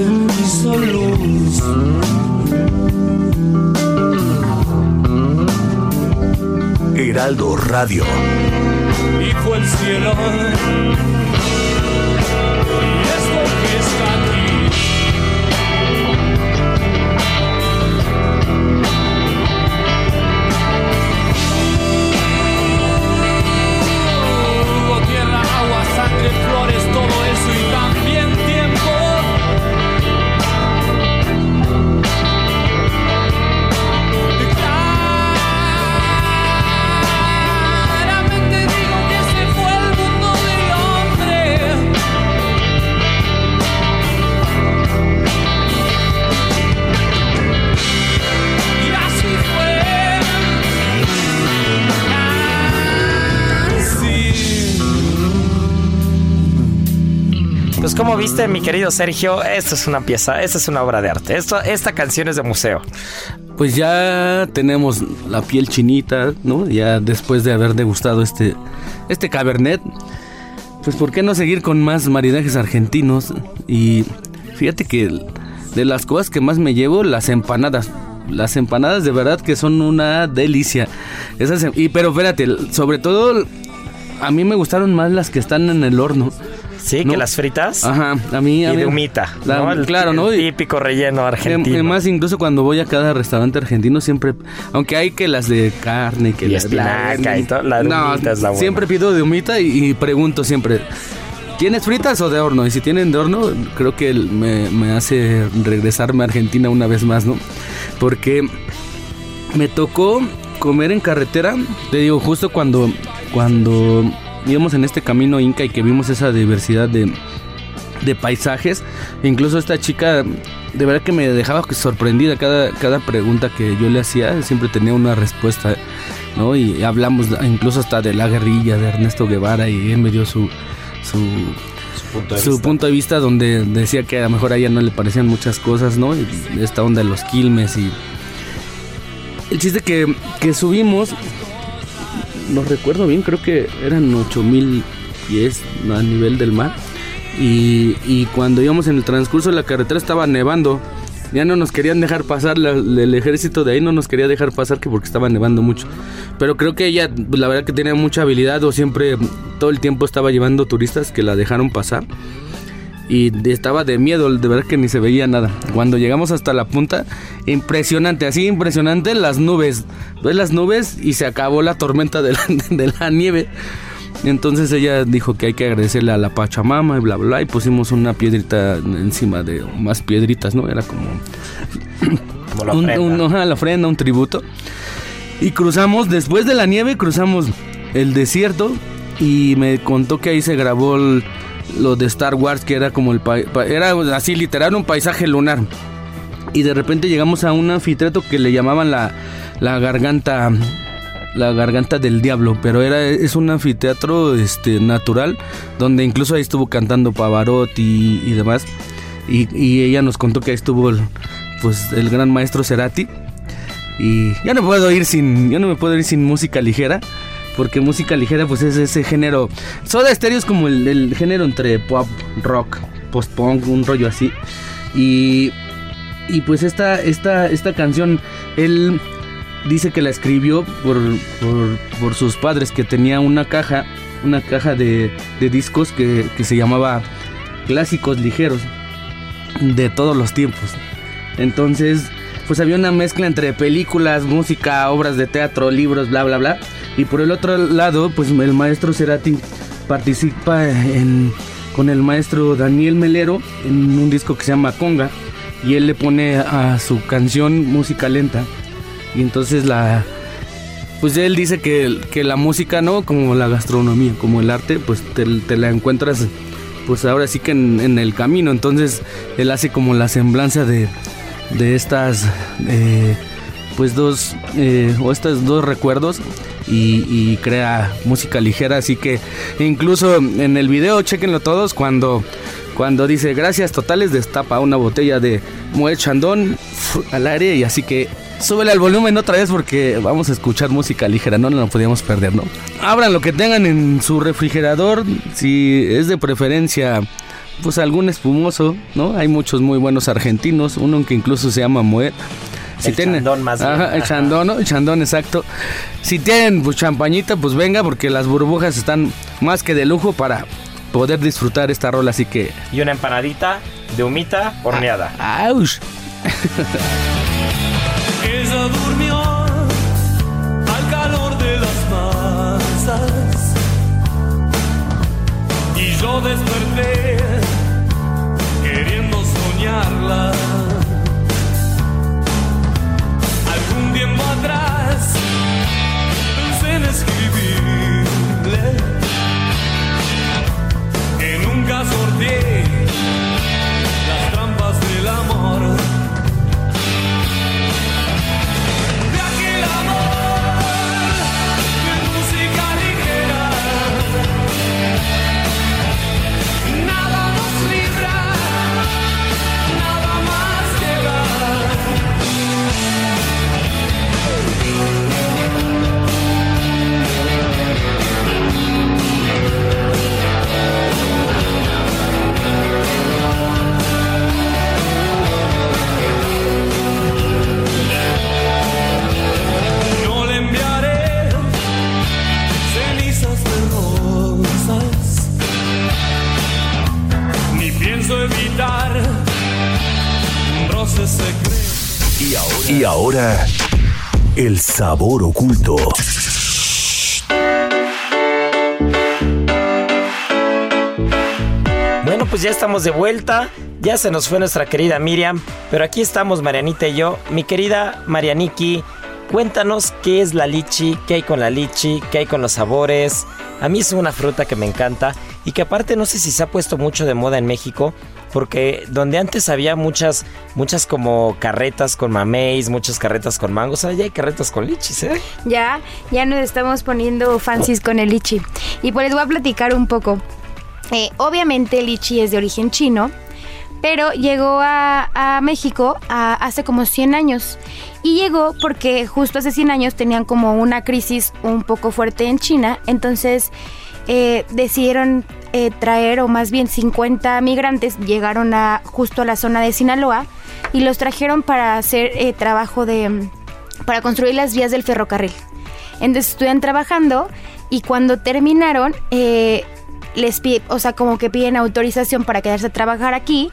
hizo luz. Heraldo Radio. y fue el cielo. ¿Cómo viste, mi querido Sergio? Esto es una pieza, esta es una obra de arte. Esto, esta canción es de museo. Pues ya tenemos la piel chinita, ¿no? Ya después de haber degustado este, este cabernet, pues ¿por qué no seguir con más maridajes argentinos? Y fíjate que de las cosas que más me llevo, las empanadas. Las empanadas de verdad que son una delicia. Esas, em- y pero espérate, sobre todo a mí me gustaron más las que están en el horno. Sí, ¿No? que las fritas. Ajá, a mí a Y mí- de humita. La- ¿no? El claro, ¿no? el típico relleno Em- argentino. Además, incluso cuando voy a cada restaurante argentino, siempre, aunque hay que las de carne, que Y la- espinaca y todo, la de no, humita es la buena. siempre pido de humita y, y pregunto siempre, ¿tienes fritas o de horno? Y si tienen de horno, creo que me, me hace regresarme a Argentina una vez más, ¿no? Porque me tocó comer en carretera, te digo, justo cuando, cuando íbamos en este camino inca y que vimos esa diversidad de, de paisajes. Incluso esta chica, de verdad que me dejaba sorprendida cada, cada pregunta que yo le hacía, siempre tenía una respuesta, ¿no? Y hablamos incluso hasta de la guerrilla de Ernesto Guevara y él me dio su, su, punto de su vista. punto de vista donde decía que a lo mejor a ella no le parecían muchas cosas, ¿no? Y esta onda de los quilmes y... El chiste que, que subimos, no recuerdo bien, creo que eran 8000 pies a nivel del mar. Y, y cuando íbamos en el transcurso de la carretera estaba nevando. Ya no nos querían dejar pasar, el ejército de ahí no nos quería dejar pasar que porque estaba nevando mucho. Pero creo que ella, la verdad que tenía mucha habilidad o siempre, todo el tiempo estaba llevando turistas que la dejaron pasar. Y estaba de miedo, de verdad que ni se veía nada. Cuando llegamos hasta la punta, impresionante, así impresionante las nubes. Ves las nubes y se acabó la tormenta de la, de la nieve. Entonces ella dijo que hay que agradecerle a la Pachamama y bla bla, bla, y pusimos una piedrita encima de más piedritas, ¿no? Era como Como la un, ofrenda. un- ajá, la ofrenda, un tributo. Y cruzamos, después de la nieve, cruzamos el desierto y me contó que ahí se grabó el- lo de Star Wars, que era como el... era así literal un paisaje lunar. Y de repente llegamos a un anfiteatro que le llamaban la, la garganta la garganta del diablo, pero era es un anfiteatro este natural donde incluso ahí estuvo cantando Pavarotti y, demás. Y, ella nos contó que ahí estuvo el, pues el gran maestro Cerati. Y ya no puedo ir sin yo no me puedo ir sin música ligera. Porque música ligera pues es ese género. Soda Stereo es como el, género entre pop, rock, post-punk, un rollo así. Y, y pues esta, esta, esta canción, él dice que la escribió por, por, por sus padres, que tenía una caja, una caja de, de discos que, que se llamaba Clásicos Ligeros de todos los tiempos. Entonces, pues había una mezcla entre películas, música, obras de teatro, libros, bla, bla, bla. Y por el otro lado, pues el maestro Cerati participa con el maestro Daniel Melero en un disco que se llama Conga. Y él le pone a su canción música lenta. Y entonces la... Pues él dice que, que la música, ¿no? Como la gastronomía, como el arte, pues te, la encuentras, pues ahora sí que en, en el camino. Entonces él hace como la semblanza de, de estas, eh, pues dos, eh, o estos dos recuerdos y, crea música ligera. Así que incluso en el video, chequenlo todos, cuando, cuando dice gracias totales, destapa una botella de Moet Chandon al aire y así que súbele al volumen otra vez porque vamos a escuchar música ligera, no nos la podíamos perder, ¿no? Abran lo que tengan en su refrigerador, si es de preferencia pues algún espumoso, ¿no? Hay muchos muy buenos argentinos, uno que incluso se llama Moet. Si El chandón más bien. Ajá, el chandón, ¿no? El chandón, exacto. Si tienen pues champañita, pues venga, porque las burbujas están más que de lujo para poder disfrutar esta rola, así que... Y una empanadita de humita horneada. ¡Auch! Ella durmió al calor de las masas y yo desperté Y ahora, el sabor oculto. Bueno, pues ya estamos de vuelta. Ya se nos fue nuestra querida Miriam, pero aquí estamos Marianita y yo. Mi querida Marianiki, cuéntanos qué es la lichi, qué hay con la lichi, qué hay con los sabores. A mí es una fruta que me encanta y que aparte no sé si se ha puesto mucho de moda en México, porque donde antes había muchas, muchas como carretas con mameis, muchas carretas con mangos, ahora ya hay carretas con lichis, ¿eh? Ya, ya nos estamos poniendo fancies con el lichi. Y pues les voy a platicar un poco. Eh, obviamente el lichi es de origen chino, pero llegó a, México hace como 100 años. Y llegó porque justo hace 100 años tenían como una crisis un poco fuerte en China, entonces eh, decidieron eh, traer, o más bien 50 migrantes llegaron a justo a la zona de Sinaloa y los trajeron para hacer eh, trabajo de... para construir las vías del ferrocarril. Entonces estuvieron trabajando y cuando terminaron, eh, les pide, o sea, como que piden autorización para quedarse a trabajar aquí.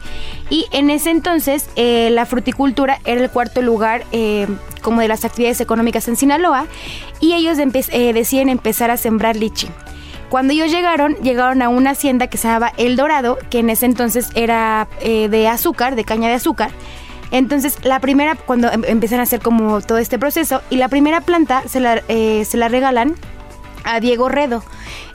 Y en ese entonces, eh, la fruticultura era el cuarto lugar eh, como de las actividades económicas en Sinaloa. Y ellos empe- eh, deciden empezar a sembrar lichi. Cuando ellos llegaron, llegaron a una hacienda que se llamaba El Dorado, que en ese entonces era eh, de azúcar, de caña de azúcar. Entonces, la primera, cuando em- empiezan a hacer como todo este proceso, y la primera planta se la, eh, se la regalan a Diego Redo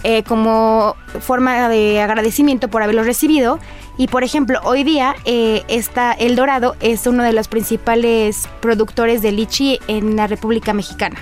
eh, como forma de agradecimiento por haberlo recibido. Y por ejemplo, hoy día está El Dorado es uno de los principales productores de lichi en la República Mexicana.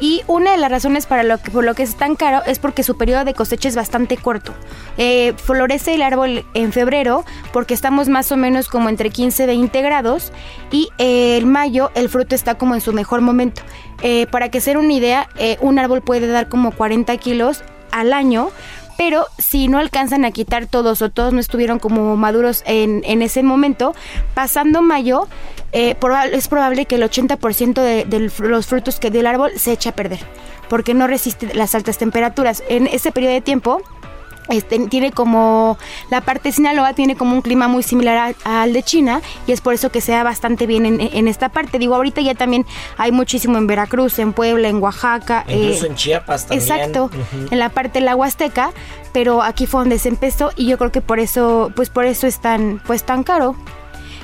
Y una de las razones para lo que, por lo que es tan caro es porque su periodo de cosecha es bastante corto. Eh, florece el árbol en febrero porque estamos más o menos como entre 15 y 20 grados y eh, en mayo el fruto está como en su mejor momento. Eh, para que sea una idea, eh, un árbol puede dar como 40 kilos al año, pero si no alcanzan a quitar todos o todos no estuvieron como maduros en, en ese momento, pasando mayo, eh, es probable que el 80% de, de los frutos que dio el árbol se echa a perder, porque no resiste las altas temperaturas. En ese periodo de tiempo, este, tiene como la parte de Sinaloa tiene como un clima muy similar a- al de China y es por eso que se da bastante bien en, en esta parte. Digo, ahorita ya también hay muchísimo en Veracruz, en Puebla, en Oaxaca. Incluso eh, en Chiapas también. Exacto, en la parte de la Huasteca, pero aquí fue donde se empezó y yo creo que por eso, pues por eso es tan, pues tan caro.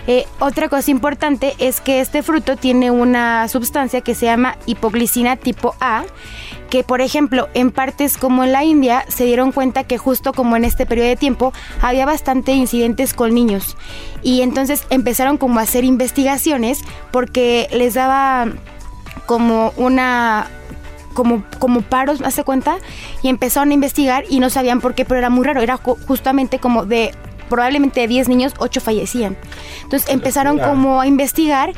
Eh, otra cosa importante es que este fruto tiene una sustancia que se llama hipoglicina tipo A, que por ejemplo en partes como en la India se dieron cuenta que justo como en este periodo de tiempo había bastante incidentes con niños. Y entonces empezaron como a hacer investigaciones porque les daba como una como, como paros, hace cuenta, y empezaron a investigar y no sabían por qué, pero era muy raro, era ju- justamente como de probablemente de 10 niños, 8 fallecían. Entonces empezaron como a investigar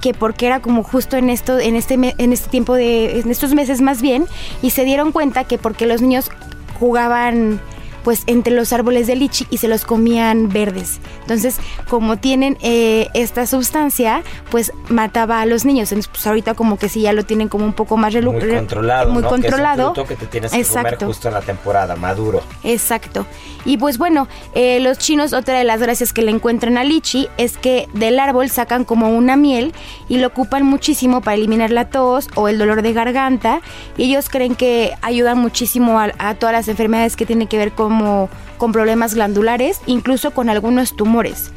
que porque era como justo en esto en este en este tiempo de en estos meses más bien y se dieron cuenta que porque los niños jugaban pues entre los árboles de lichi y se los comían verdes. Entonces, como tienen eh, esta sustancia, pues mataba a los niños. Entonces, pues ahorita como que sí ya lo tienen como un poco más Muy controlado, muy ¿no? controlado. Que es un que te tienes que comer Exacto. justo en la temporada, maduro. Exacto. Y pues bueno, eh, los chinos, otra de las gracias que le encuentran al lichi es que del árbol sacan como una miel y lo ocupan muchísimo para eliminar la tos o el dolor de garganta. Y ellos creen que ayudan muchísimo a, a todas las enfermedades que tienen que ver como con problemas glandulares, incluso con algunos tumores.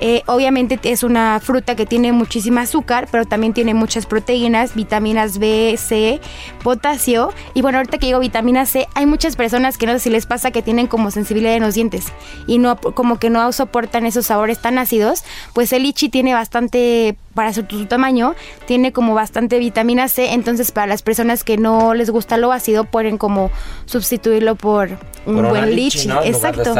Eh, obviamente es una fruta que tiene muchísima azúcar, pero también tiene muchas proteínas, vitaminas B, C, potasio. Y bueno, ahorita que digo vitamina C, hay muchas personas que no sé si les pasa que tienen como sensibilidad en los dientes y no como que no soportan esos sabores tan ácidos. Pues el lichi tiene bastante, para su, su tamaño, tiene como bastante vitamina C. Entonces para las personas que no les gusta lo ácido, pueden como sustituirlo por un Por buen lichi, Exacto.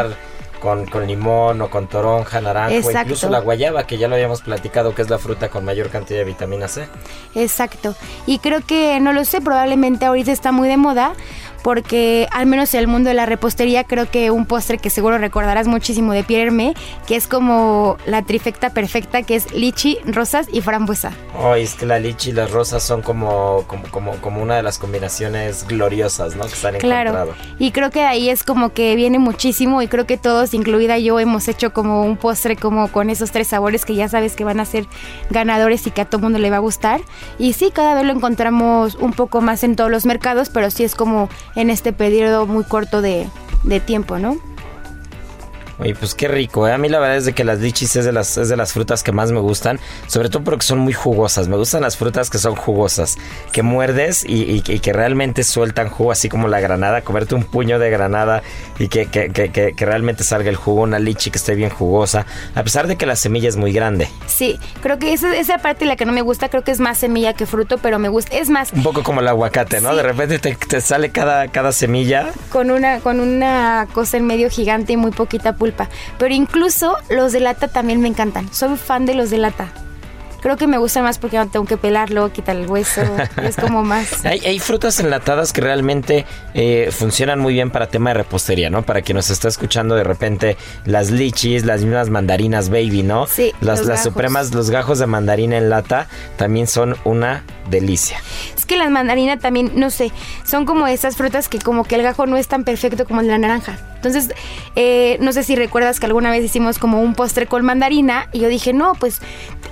Con, con limón o con toronja, naranja, Exacto. incluso la guayaba, que ya lo habíamos platicado, que es la fruta con mayor cantidad de vitamina C. Exacto. Y creo que, no lo sé, probablemente ahorita está muy de moda porque al menos en el mundo de la repostería creo que un postre que seguro recordarás muchísimo de Pierre Hermé, que es como la trifecta perfecta, que es lichi, rosas y frambuesa. Oh, es que la lichi y las rosas son como, como, como, como una de las combinaciones gloriosas, ¿no? Que han Claro. encontrado. Y creo que de ahí es como que viene muchísimo y creo que todos incluida yo, hemos hecho como un postre como con esos tres sabores que ya sabes que van a ser ganadores y que a todo mundo le va a gustar. Y sí, cada vez lo encontramos un poco más en todos los mercados, pero sí es como en este periodo muy corto de, tiempo, ¿no? Oye, pues qué rico, ¿eh? A mí la verdad es de que las lichis es de las, es de las frutas que más me gustan, sobre todo porque son muy jugosas. Me gustan las frutas que son jugosas, que muerdes y, y- y que realmente sueltan jugo, así como la granada, comerte un puño de granada y que, que- que- que- realmente salga el jugo, una lichi que esté bien jugosa, a pesar de que la semilla es muy grande. Sí, creo que esa, esa parte la que no me gusta, creo que es más semilla que fruto, pero me gusta. Es más, Un poco como el aguacate, ¿no? Sí. De repente te, te sale cada, cada semilla. con una, con una cosa en medio gigante y muy poquita pulpa. Pero incluso los de lata también me encantan. Soy fan de los de lata. Creo que me gustan más porque no tengo que pelarlo, quitar el hueso. es como más. Hay, hay frutas enlatadas que realmente eh, funcionan muy bien para tema de repostería, ¿no? Para quien nos está escuchando de repente las lichis, las mismas mandarinas baby, ¿no? Sí, Las, los las gajos. supremas, los gajos de mandarina en lata también son una delicia. Que la mandarina también, no sé, son como esas frutas que como que el gajo no es tan perfecto como la naranja. Entonces, eh, no sé si recuerdas que alguna vez hicimos como un postre con mandarina y yo dije, no, pues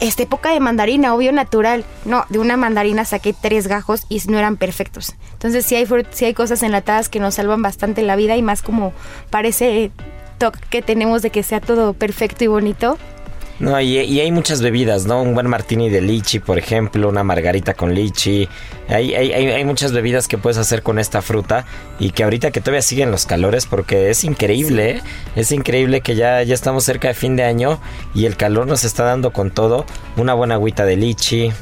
esta época de mandarina, obvio natural. No, de una mandarina saqué tres gajos y no eran perfectos. Entonces sí hay, sí hay cosas enlatadas que nos salvan bastante la vida y más como parece toque que tenemos de que sea todo perfecto y bonito. No, y, y hay muchas bebidas, ¿no? Un buen martini de lichi, por ejemplo, una margarita con lichi. Hay, hay, hay, muchas bebidas que puedes hacer con esta fruta y que ahorita que todavía siguen los calores, porque es increíble, ¿eh? es increíble que ya, ya estamos cerca de fin de año y el calor nos está dando con todo. Una buena agüita de lichi.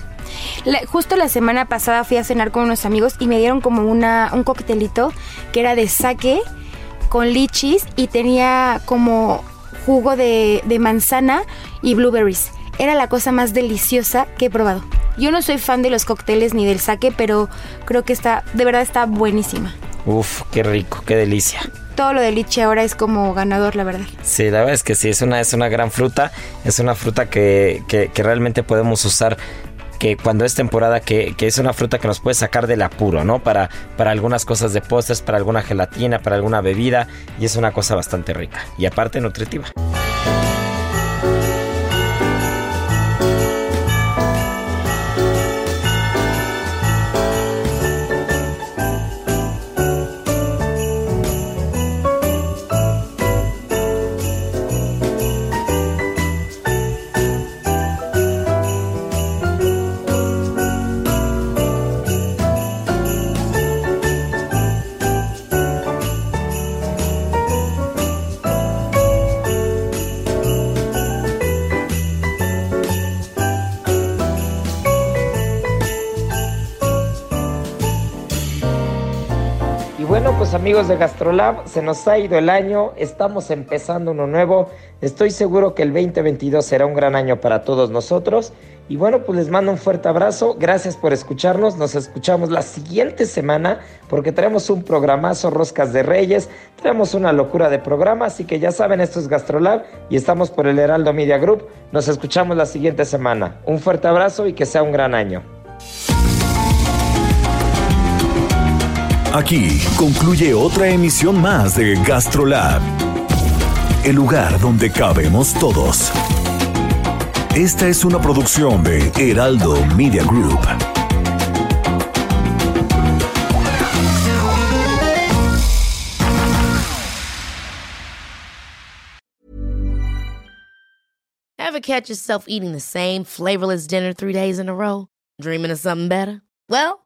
La- justo la semana pasada fui a cenar con unos amigos y me dieron como una, un coctelito que era de sake con lichis y tenía como jugo de, de manzana y blueberries. Era la cosa más deliciosa que he probado. Yo no soy fan de los cócteles ni del sake, pero creo que está, de verdad está buenísima. Uf, qué rico, qué delicia. Todo lo de lichi ahora es como ganador, la verdad. Sí, la verdad es que sí, es una, es una gran fruta. Es una fruta que, que- que realmente podemos usar que cuando es temporada, que, que es una fruta que nos puede sacar del apuro, ¿no? Para, para algunas cosas de postres, para alguna gelatina, para alguna bebida. Y es una cosa bastante rica. Y aparte nutritiva. Amigos de Gastrolab, se nos ha ido el año, estamos empezando uno nuevo. Estoy seguro que el 2022 será un gran año para todos nosotros. Y bueno, pues les mando un fuerte abrazo. Gracias por escucharnos. Nos escuchamos la siguiente semana porque traemos un programazo Roscas de Reyes. Traemos una locura de programa. Así que ya saben, esto es Gastrolab y estamos por el Heraldo Media Group. Nos escuchamos la siguiente semana. Un fuerte abrazo y que sea un gran año. Aquí concluye otra emisión más de Gastrolab, el lugar donde cabemos todos. Esta es una producción de Heraldo Media Group. Ever catch yourself eating the same flavorless dinner three days in a row? Dreaming of something better? Well,